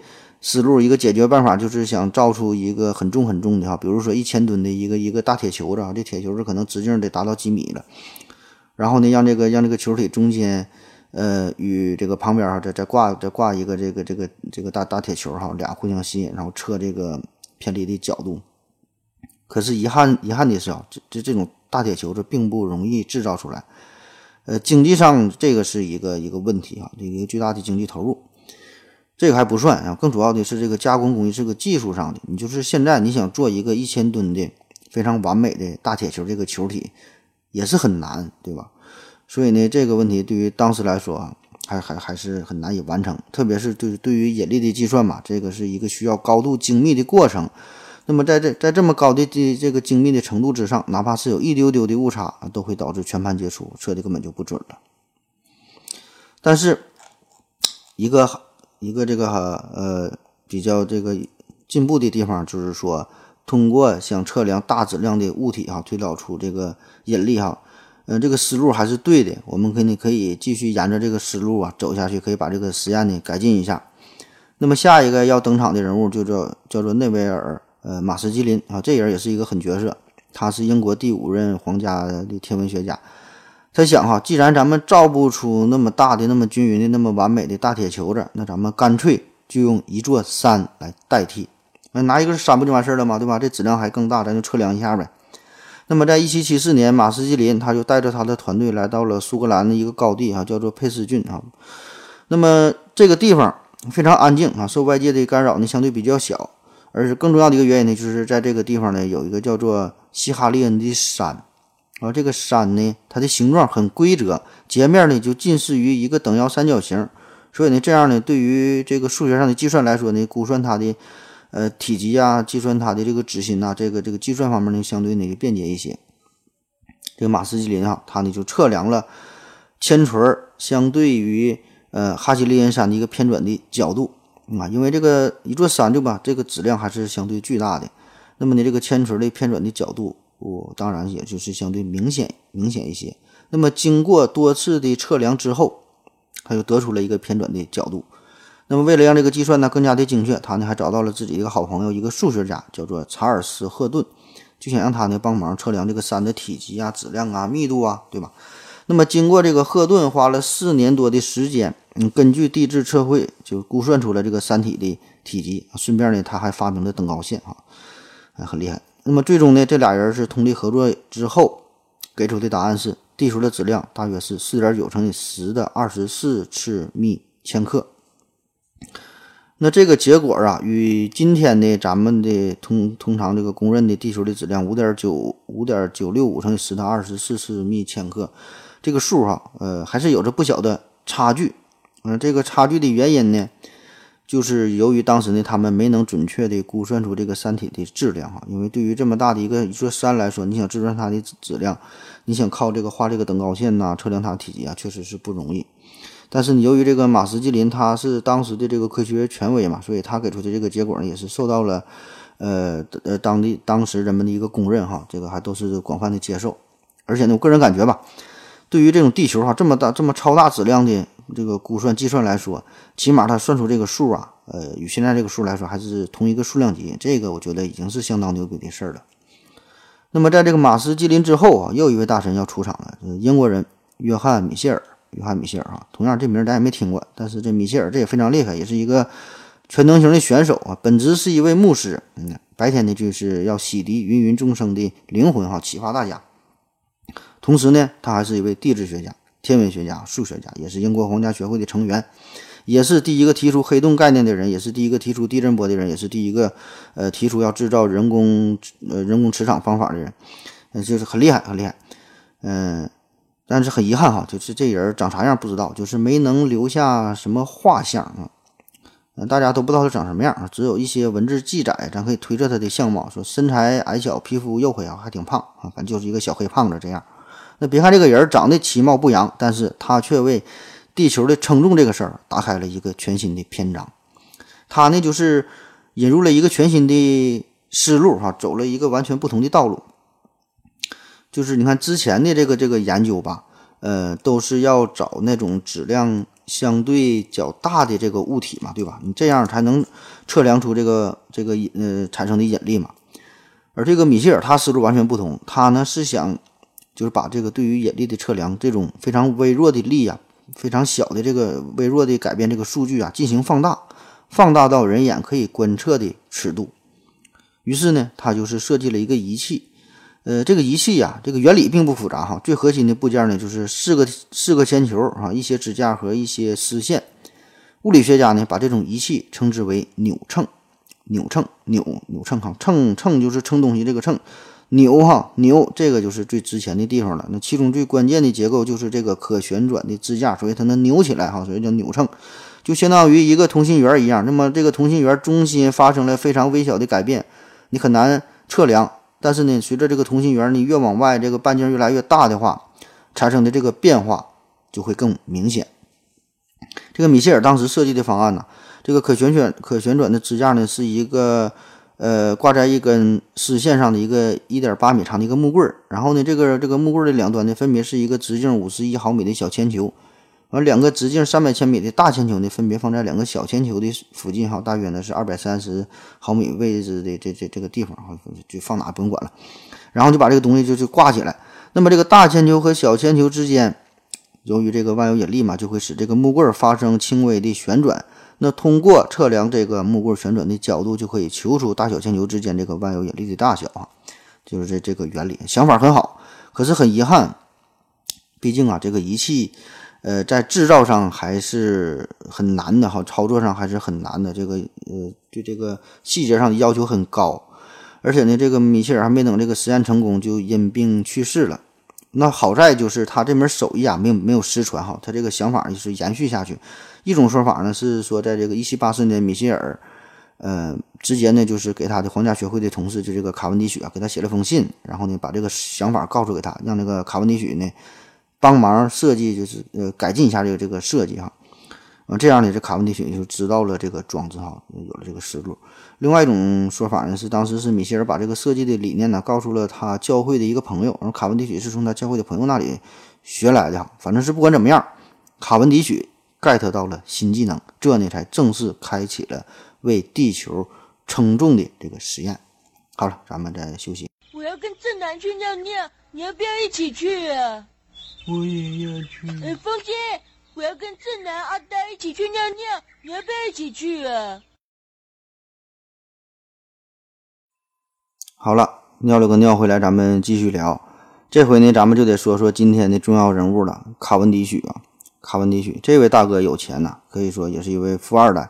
[SPEAKER 2] 思路，一个解决办法，就是想造出一个很重很重的哈，比如说一千吨的一个一个大铁球子啊，这铁球子可能直径得达到几米了。然后呢，让这个让这个球体中间，呃，与这个旁边哈再再挂再挂一个这个这个这个大大铁球哈，俩互相吸引，然后测这个偏离的角度。可是遗憾遗憾的是啊，这这这种大铁球子并不容易制造出来，呃，经济上这个是一个一个问题啊，这个巨大的经济投入，这个还不算啊，更主要的是这个加工工艺是个技术上的，你就是现在你想做一个一千吨的非常完美的大铁球这个球体，也是很难，对吧？所以呢，这个问题对于当时来说，还还还是很难以完成，特别是对对于引力的计算嘛，这个是一个需要高度精密的过程。那么在这在这么高的这这个精密的程度之上，哪怕是有一丢丢的误差，都会导致全盘皆输，测的根本就不准了。但是，一个一个这个哈呃比较这个进步的地方，就是说通过想测量大质量的物体哈，推导出这个引力哈，嗯，这个思路还是对的。我们肯定可以继续沿着这个思路啊走下去，可以把这个实验呢改进一下。那么下一个要登场的人物就叫叫做内维尔。呃，马斯基林啊，这人也是一个狠角色，他是英国第五任皇家的天文学家。他想哈，既然咱们造不出那么大的、那么均匀的、那么完美的大铁球子，那咱们干脆就用一座山来代替。那拿一个山不就完事儿了吗？对吧？这质量还更大，咱就测量一下呗。那么，在一七七四年，马斯基林他就带着他的团队来到了苏格兰的一个高地啊，叫做佩斯郡啊。那么这个地方非常安静啊，受外界的干扰呢相对比较小。而是更重要的一个原因呢，就是在这个地方呢，有一个叫做西哈利恩的山，啊，这个山呢，它的形状很规则，截面呢就近似于一个等腰三角形，所以呢，这样呢，对于这个数学上的计算来说呢，估算它的呃体积啊，计算它的这个质心呐，这个这个计算方面呢，相对呢便捷一些。这个马斯基林啊，他呢就测量了铅锤相对于呃哈希利恩山的一个偏转的角度。啊，因为这个一座山对吧，这个质量还是相对巨大的。那么呢，这个铅锤的偏转的角度，我当然也就是相对明显明显一些。那么经过多次的测量之后，他就得出了一个偏转的角度。那么为了让这个计算呢更加的精确，他呢还找到了自己一个好朋友，一个数学家，叫做查尔斯·赫顿，就想让他呢帮忙测量这个山的体积啊、质量啊、密度啊，对吧？那么经过这个赫顿花了四年多的时间。嗯，根据地质测绘，就估算出了这个山体的体积。顺便呢，他还发明了登高线，哈，很厉害。那么最终呢，这俩人是通力合作之后，给出的答案是地球的质量大约是四点九乘以十的二十四次幂千克。那这个结果啊，与今天的咱们的通通常这个公认的地球的质量五点九五点九六五乘以十的二十四次幂千克这个数哈，呃，还是有着不小的差距。嗯，这个差距的原因呢，就是由于当时呢，他们没能准确的估算出这个山体的质量哈。因为对于这么大的一个一座山来说，你想计算它的质量，你想靠这个画这个等高线呐，测量它体积啊，确实是不容易。但是你由于这个马斯基林他是当时的这个科学权威嘛，所以他给出的这个结果呢，也是受到了呃呃当地当时人们的一个公认哈，这个还都是广泛的接受。而且呢，我个人感觉吧，对于这种地球哈这么大这么超大质量的。这个估算计算来说，起码他算出这个数啊，呃，与现在这个数来说还是同一个数量级，这个我觉得已经是相当牛逼的事儿了。那么在这个马斯基林之后啊，又一位大神要出场了，英国人约翰米歇尔。约翰米歇尔啊，同样这名咱也没听过，但是这米歇尔这也非常厉害，也是一个全能型的选手啊。本职是一位牧师，嗯，白天呢就是要洗涤芸芸众生的灵魂哈，启发大家。同时呢，他还是一位地质学家、天文学家、数学家，也是英国皇家学会的成员，也是第一个提出黑洞概念的人，也是第一个提出地震波的人，也是第一个呃提出要制造人工呃人工磁场方法的人，呃，就是很厉害，很厉害。嗯，但是很遗憾哈，就是这人长啥样不知道，就是没能留下什么画像啊。嗯，大家都不知道他长什么样，只有一些文字记载，咱可以推测他的相貌，说身材矮小，皮肤黝黑啊，还挺胖啊，反正就是一个小黑胖子这样。那别看这个人长得其貌不扬，但是他却为地球的称重这个事儿打开了一个全新的篇章。他呢，就是引入了一个全新的思路哈，走了一个完全不同的道路。就是你看之前的这个这个研究吧，呃，都是要找那种质量。相对较大的这个物体嘛，对吧？你这样才能测量出这个这个引呃产生的引力嘛。而这个米歇尔他思路完全不同，他呢是想就是把这个对于引力的测量这种非常微弱的力啊，非常小的这个微弱的改变这个数据啊进行放大，放大到人眼可以观测的尺度。于是呢，他就是设计了一个仪器。呃，这个仪器呀，这个原理并不复杂哈，最核心的部件呢就是四个四个铅球啊，一些支架和一些丝线。物理学家呢把这种仪器称之为扭秤，扭秤扭扭秤哈，秤秤就是称东西这个秤，扭哈扭这个就是最值钱的地方了。那其中最关键的结构就是这个可旋转的支架，所以它能扭起来哈，所以叫扭秤，就相当于一个同心圆一样。那么这个同心圆中心发生了非常微小的改变，你很难测量。但是呢，随着这个同心圆你越往外，这个半径越来越大的话，产生的这个变化就会更明显。这个米歇尔当时设计的方案呢，这个可旋转可旋转的支架呢，是一个呃挂在一根丝线上的一个一点八米长的一个木棍儿，然后呢，这个这个木棍儿的两端呢，分别是一个直径五十一毫米的小铅球。完，两个直径三百千米的大铅球呢，分别放在两个小铅球的附近，哈，大约呢是二百三十毫米位置的这这这个地方，哈，就放哪不用管了。然后就把这个东西就就挂起来。那么这个大铅球和小铅球之间，由于这个万有引力嘛，就会使这个木棍儿发生轻微的旋转。那通过测量这个木棍旋转的角度，就可以求出大小铅球之间这个万有引力的大小啊。就是这这个原理，想法很好，可是很遗憾，毕竟啊，这个仪器。呃，在制造上还是很难的哈，操作上还是很难的。这个呃，对这个细节上的要求很高，而且呢，这个米歇尔还没等这个实验成功，就因病去世了。那好在就是他这门手艺啊，没有没有失传哈，他这个想法就是延续下去。一种说法呢是说，在这个一七八四年，米歇尔呃直接呢就是给他的皇家学会的同事，就这个卡文迪许啊，给他写了封信，然后呢把这个想法告诉给他，让那个卡文迪许呢。帮忙设计就是呃改进一下这个这个设计哈，啊这样呢这卡文迪许就知道了这个装置哈，有了这个思路。另外一种说法呢是当时是米歇尔把这个设计的理念呢告诉了他教会的一个朋友，然后卡文迪许是从他教会的朋友那里学来的哈。反正是不管怎么样，卡文迪许 get 到了新技能，这呢才正式开启了为地球称重的这个实验。好了，咱们再休息。
[SPEAKER 3] 我要跟正南去尿尿，你要不要一起去啊？
[SPEAKER 4] 我也要去。
[SPEAKER 3] 哎，风姐，我要跟正南、阿呆一起去尿尿，你要不要一起去啊？
[SPEAKER 2] 好了，尿了个尿回来，咱们继续聊。这回呢，咱们就得说说今天的重要人物了——卡文迪许啊。卡文迪许这位大哥有钱呐，可以说也是一位富二代。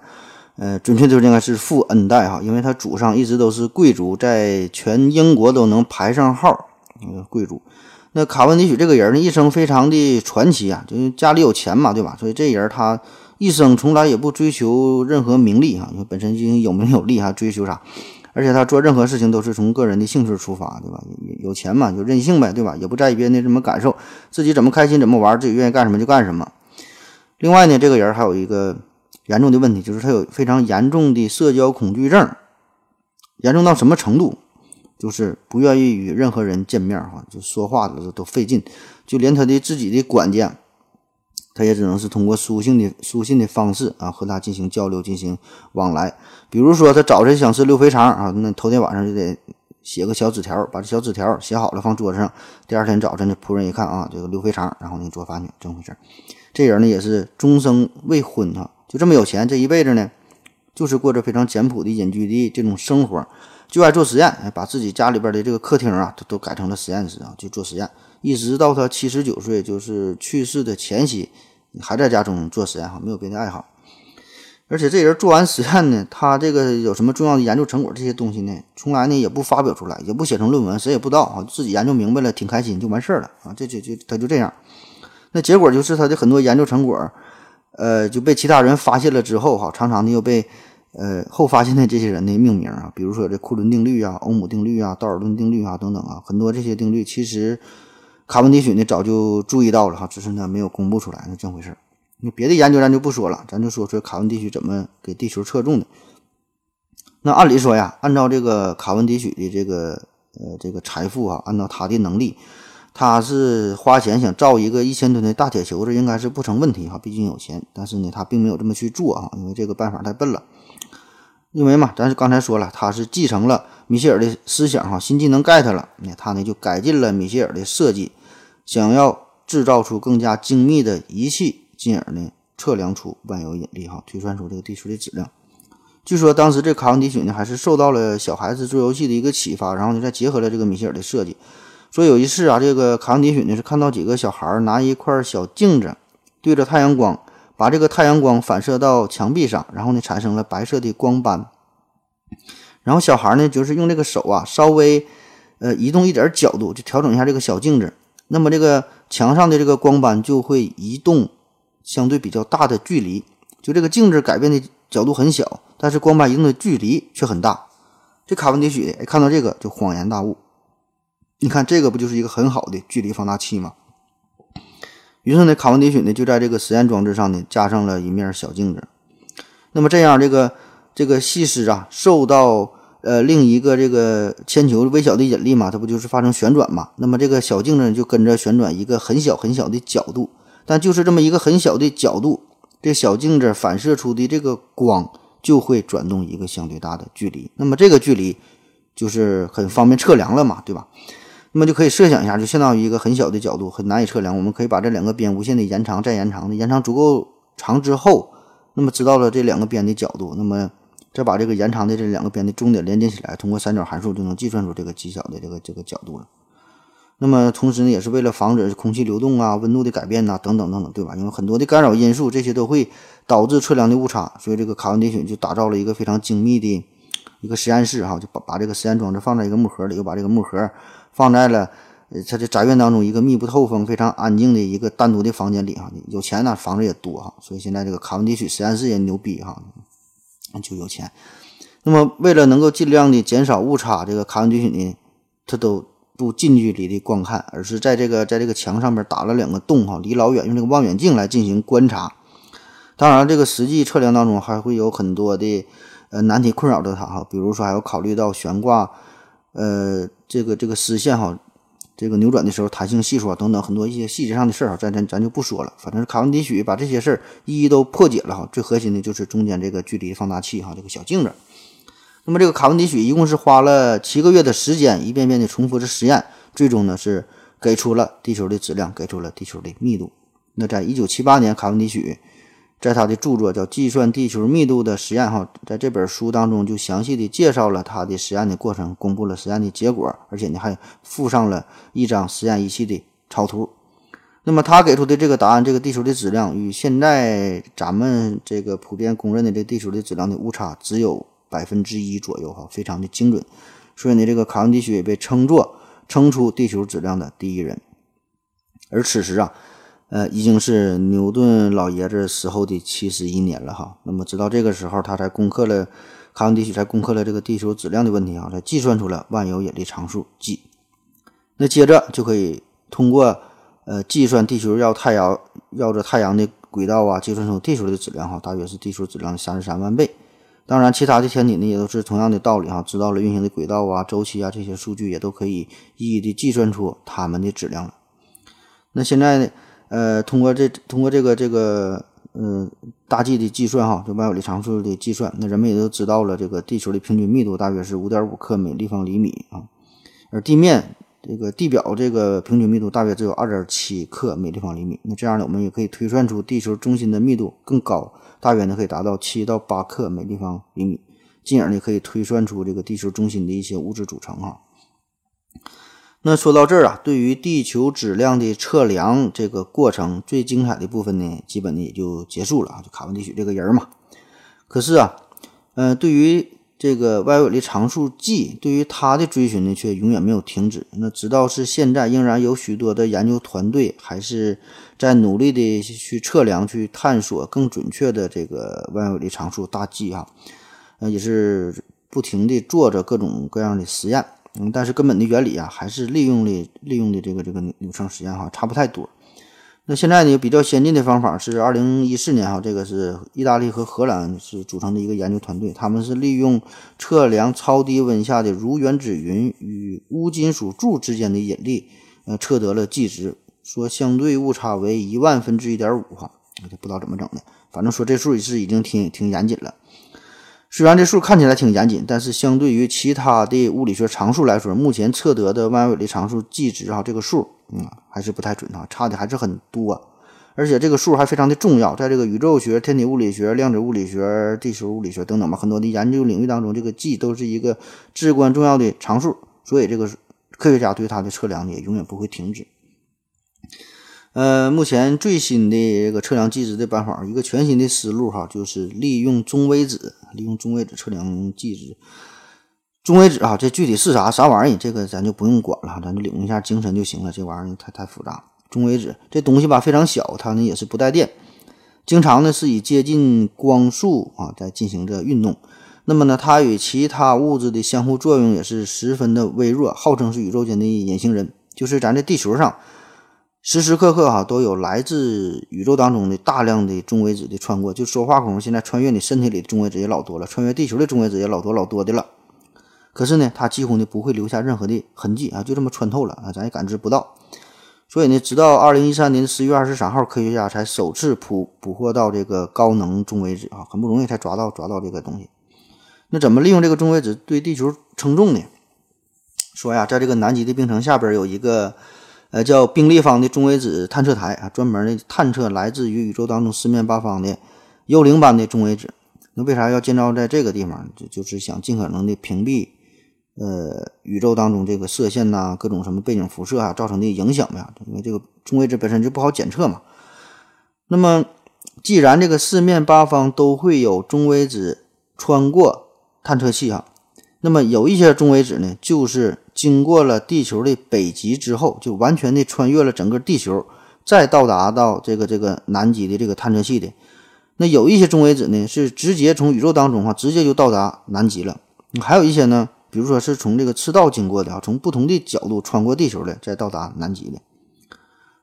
[SPEAKER 2] 呃，准确说应该是富 N 代哈，因为他祖上一直都是贵族，在全英国都能排上号。贵族。那卡文迪许这个人呢，一生非常的传奇啊，就是家里有钱嘛，对吧？所以这人他一生从来也不追求任何名利哈，因为本身就有名有利，还追求啥？而且他做任何事情都是从个人的兴趣出发，对吧？有钱嘛，就任性呗，对吧？也不在意别人的什么感受，自己怎么开心怎么玩，自己愿意干什么就干什么。另外呢，这个人还有一个严重的问题，就是他有非常严重的社交恐惧症，严重到什么程度？就是不愿意与任何人见面，哈，就说话的都费劲，就连他的自己的管家，他也只能是通过书信的书信的方式啊和他进行交流、进行往来。比如说，他早晨想吃溜肥肠啊，那头天晚上就得写个小纸条，把这小纸条写好了放桌子上。第二天早晨，这仆人一看啊，这个溜肥肠，然后呢做饭去，这么回事。这人呢也是终生未婚哈，就这么有钱，这一辈子呢就是过着非常简朴的隐居的这种生活，就爱做实验，把自己家里边的这个客厅啊，都都改成了实验室啊，去做实验，一直到他七十九岁，就是去世的前夕，还在家中做实验哈，没有别的爱好。而且这人做完实验呢，他这个有什么重要的研究成果这些东西呢，从来呢也不发表出来，也不写成论文，谁也不知道啊，自己研究明白了，挺开心就完事儿了啊，这就就他就这样。那结果就是他的很多研究成果，呃，就被其他人发现了之后哈，常常的又被呃后发现的这些人的命名啊，比如说这库伦定律啊、欧姆定律啊、道尔顿定律啊等等啊，很多这些定律其实卡文迪许呢早就注意到了哈，只是呢没有公布出来，是这回事儿。那别的研究咱就不说了，咱就说说卡文迪许怎么给地球测重的。那按理说呀，按照这个卡文迪许的这个呃这个财富啊，按照他的能力，他是花钱想造一个一千吨的大铁球，这应该是不成问题哈，毕竟有钱。但是呢，他并没有这么去做啊，因为这个办法太笨了。因为嘛，咱是刚才说了，他是继承了米歇尔的思想哈，新技能 get 了，那他呢就改进了米歇尔的设计，想要制造出更加精密的仪器。进而呢，测量出万有引力，哈，推算出这个地球的质量。据说当时这卡文迪许呢，还是受到了小孩子做游戏的一个启发，然后呢，再结合了这个米歇尔的设计。说有一次啊，这个卡文迪许呢是看到几个小孩拿一块小镜子对着太阳光，把这个太阳光反射到墙壁上，然后呢产生了白色的光斑。然后小孩呢就是用这个手啊稍微呃移动一点角度，就调整一下这个小镜子，那么这个墙上的这个光斑就会移动。相对比较大的距离，就这个镜子改变的角度很小，但是光斑移动的距离却很大。这卡文迪许看到这个就恍然大悟，你看这个不就是一个很好的距离放大器吗？于是呢，卡文迪许呢就在这个实验装置上呢加上了一面小镜子。那么这样，这个这个细丝啊受到呃另一个这个铅球微小的引力嘛，它不就是发生旋转嘛？那么这个小镜子就跟着旋转一个很小很小的角度。但就是这么一个很小的角度，这小镜子反射出的这个光就会转动一个相对大的距离。那么这个距离就是很方便测量了嘛，对吧？那么就可以设想一下，就相当于一个很小的角度，很难以测量。我们可以把这两个边无限的延长，再延长的延长足够长之后，那么知道了这两个边的角度，那么再把这个延长的这两个边的终点连接起来，通过三角函数就能计算出这个极小的这个这个角度了。那么同时呢，也是为了防止空气流动啊、温度的改变呐，等等等等，对吧？因为很多的干扰因素，这些都会导致测量的误差。所以这个卡文迪许就打造了一个非常精密的一个实验室，哈，就把把这个实验装置放在一个木盒里，又把这个木盒放在了呃他的宅院当中一个密不透风、非常安静的一个单独的房间里，哈。有钱呢，房子也多，哈。所以现在这个卡文迪许实验室也牛逼，哈，就有钱。那么为了能够尽量的减少误差，这个卡文迪许呢，他都。不近距离的观看，而是在这个在这个墙上面打了两个洞哈，离老远用这个望远镜来进行观察。当然，这个实际测量当中还会有很多的呃难题困扰着他哈，比如说还要考虑到悬挂呃这个这个丝线哈，这个扭转的时候弹性系数啊等等很多一些细节上的事儿哈，咱咱咱就不说了。反正是卡文迪许把这些事儿一一都破解了哈，最核心的就是中间这个距离放大器哈，这个小镜子。那么这个卡文迪许一共是花了七个月的时间，一遍遍的重复着实验，最终呢是给出了地球的质量，给出了地球的密度。那在一九七八年，卡文迪许在他的著作叫《计算地球密度的实验》哈，在这本书当中就详细的介绍了他的实验的过程，公布了实验的结果，而且呢还附上了一张实验仪器的草图。那么他给出的这个答案，这个地球的质量与现在咱们这个普遍公认的这地球的质量的误差只有。百分之一左右哈，非常的精准，所以呢，这个卡文迪许也被称作称出地球质量的第一人。而此时啊，呃，已经是牛顿老爷子死后的七十一年了哈。那么，直到这个时候，他才攻克了卡文迪许才攻克了这个地球质量的问题啊，才计算出了万有引力常数 G。那接着就可以通过呃计算地球绕太阳绕着太阳的轨道啊，计算出地球的质量哈，大约是地球质量的三十三万倍。当然，其他的天体呢也都是同样的道理哈，知道了运行的轨道啊、周期啊这些数据，也都可以一一的计算出它们的质量了。那现在呢，呃，通过这通过这个这个嗯大 G 的计算哈，就万有引力常数的计算，那人们也都知道了这个地球的平均密度大约是五点五克每立方厘米啊，而地面这个地表这个平均密度大约只有二点七克每立方厘米。那这样呢，我们也可以推算出地球中心的密度更高，大约呢可以达到七到八克每立方厘米，进而呢可以推算出这个地球中心的一些物质组成哈。那说到这儿啊，对于地球质量的测量这个过程最精彩的部分呢，基本呢也就结束了啊，就卡文迪许这个人嘛。可是啊，嗯，对于这个万有引力常数 G，对于它的追寻呢，却永远没有停止。那直到是现在，仍然有许多的研究团队还是在努力的去测量、去探索更准确的这个万有引力常数大 G 啊，呃，也是不停的做着各种各样的实验。嗯，但是根本的原理啊，还是利用的利用的这个这个扭秤实验哈，差不太多。那现在呢，比较先进的方法是二零一四年哈，这个是意大利和荷兰是组成的一个研究团队，他们是利用测量超低温下的如原子云与钨金属柱之间的引力，呃，测得了 G 值，说相对误差为一万分之一点五哈，不知道怎么整的，反正说这数是已经挺挺严谨了。虽然这数看起来挺严谨，但是相对于其他的物理学常数来说，目前测得的万有引力常数 G 值啊，这个数，嗯，还是不太准啊，差的还是很多。而且这个数还非常的重要，在这个宇宙学、天体物理学、量子物理学、地球物理学等等吧，很多的研究领域当中，这个 G 都是一个至关重要的常数，所以这个科学家对它的测量，也永远不会停止。呃，目前最新的这个测量 G 值的办法，一个全新的思路哈，就是利用中微子，利用中微子测量 G 值。中微子啊，这具体是啥啥玩意儿，这个咱就不用管了，咱就领一下精神就行了。这玩意儿太太复杂。中微子这东西吧非常小，它呢也是不带电，经常呢是以接近光速啊在进行着运动。那么呢，它与其他物质的相互作用也是十分的微弱，号称是宇宙间的隐形人。就是咱这地球上。时时刻刻哈都有来自宇宙当中的大量的中微子的穿过，就说话孔，现在穿越你身体里的中微子也老多了，穿越地球的中微子也老多老多的了。可是呢，它几乎呢不会留下任何的痕迹啊，就这么穿透了啊，咱也感知不到。所以呢，直到二零一三年十月二十三号，科学家才首次捕捕获到这个高能中微子啊，很不容易才抓到抓到这个东西。那怎么利用这个中微子对地球称重呢？说呀，在这个南极的冰层下边有一个。呃，叫冰立方的中微子探测台啊，专门的探测来自于宇宙当中四面八方的幽灵般的中微子。那为啥要建造在这个地方？就就是想尽可能的屏蔽呃宇宙当中这个射线呐，各种什么背景辐射啊造成的影响呗。因为这个中微子本身就不好检测嘛。那么，既然这个四面八方都会有中微子穿过探测器哈，那么有一些中微子呢，就是。经过了地球的北极之后，就完全的穿越了整个地球，再到达到这个这个南极的这个探测器的。那有一些中微子呢，是直接从宇宙当中哈，直接就到达南极了。还有一些呢，比如说是从这个赤道经过的啊，从不同的角度穿过地球的，再到达南极的。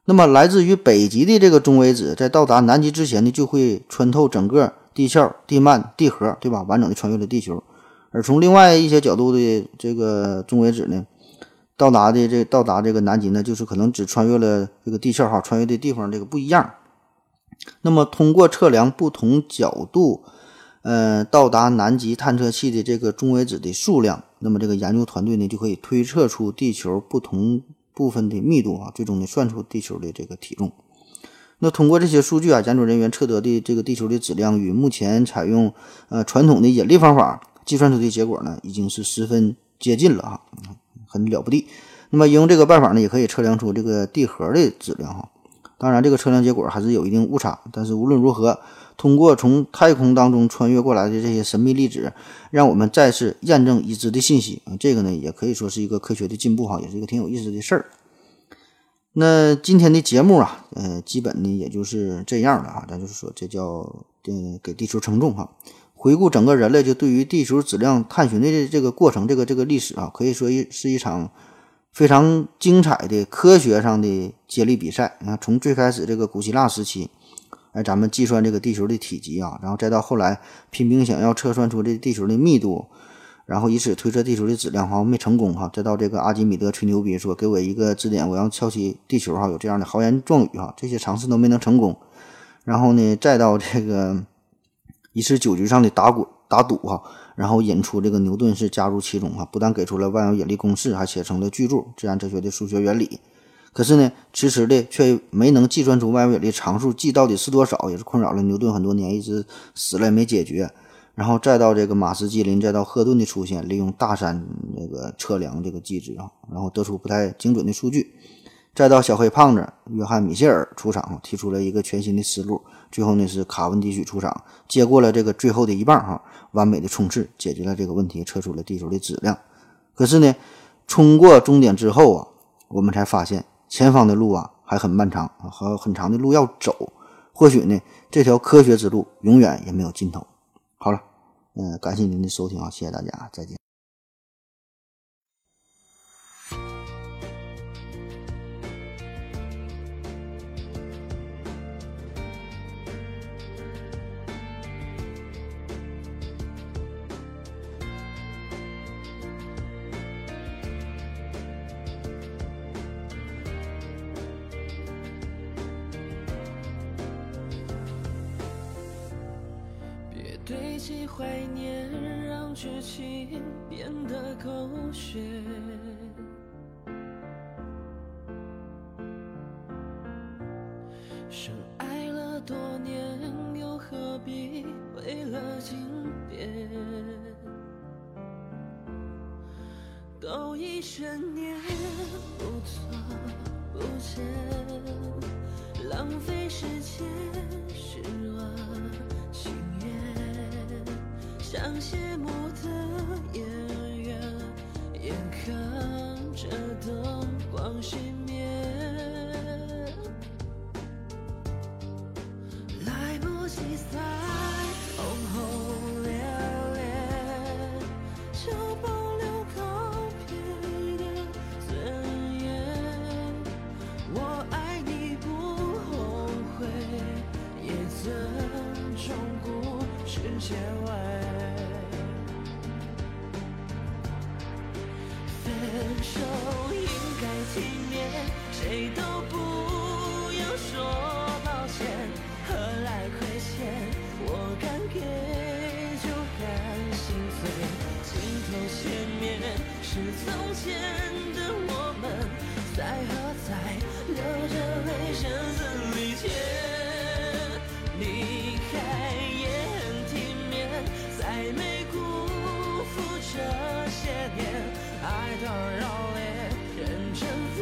[SPEAKER 2] 那么来自于北极的这个中微子，在到达南极之前呢，就会穿透整个地壳、地幔、地核，对吧？完整的穿越了地球。而从另外一些角度的这个中微子呢，到达的这到达这个南极呢，就是可能只穿越了这个地壳哈，穿越的地方这个不一样。那么通过测量不同角度，呃，到达南极探测器的这个中微子的数量，那么这个研究团队呢就可以推测出地球不同部分的密度啊，最终呢算出地球的这个体重。那通过这些数据啊，研究人员测得的这个地球的质量与目前采用呃传统的引力方法。计算出的结果呢，已经是十分接近了哈，很了不地。那么，用这个办法呢，也可以测量出这个地核的质量哈。当然，这个测量结果还是有一定误差，但是无论如何，通过从太空当中穿越过来的这些神秘粒子，让我们再次验证已知的信息啊，这个呢，也可以说是一个科学的进步哈，也是一个挺有意思的事儿。那今天的节目啊，呃，基本呢也就是这样了啊，咱就是说，这叫嗯给地球称重哈。回顾整个人类就对于地球质量探寻的这个过程，这个这个历史啊，可以说一是一场非常精彩的科学上的接力比赛啊。从最开始这个古希腊时期，哎，咱们计算这个地球的体积啊，然后再到后来拼命想要测算出这地球的密度，然后以此推测地球的质量，哈，没成功哈。再到这个阿基米德吹牛逼说给我一个支点，我要敲起地球哈，有这样的豪言壮语哈，这些尝试都没能成功。然后呢，再到这个。一次酒局上的打滚打赌哈，然后引出这个牛顿是加入其中哈，不但给出了万有引力公式，还写成了巨著《自然哲学的数学原理》。可是呢，迟迟的却没能计算出万有引力常数 G 到底是多少，也是困扰了牛顿很多年，一直死了也没解决。然后再到这个马斯基林，再到赫顿的出现，利用大山这个测量这个机制啊，然后得出不太精准的数据。再到小黑胖子约翰米歇尔出场，提出了一个全新的思路。最后呢，是卡文迪许出场，接过了这个最后的一棒，哈，完美的冲刺，解决了这个问题，测出了地球的质量。可是呢，冲过终点之后啊，我们才发现前方的路啊还很漫长，还有很长的路要走。或许呢，这条科学之路永远也没有尽头。好了，嗯，感谢您的收听啊，谢谢大家，再见。
[SPEAKER 5] 狗血。深爱了多年，又何必为了经典？都已十年，不错不见，浪费时间是我情愿，像谢幕的演光谁都不要说抱歉，何来亏欠？我敢给就敢心碎，镜头前面是从前的我们，在何在流着泪声嘶力竭，离开也很体面，再没辜负这些年，爱到热烈，认真付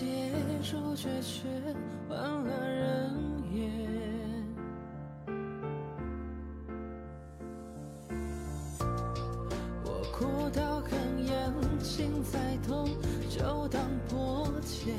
[SPEAKER 5] 结束，却却换了人演。我哭到哽咽，心再痛就当破茧。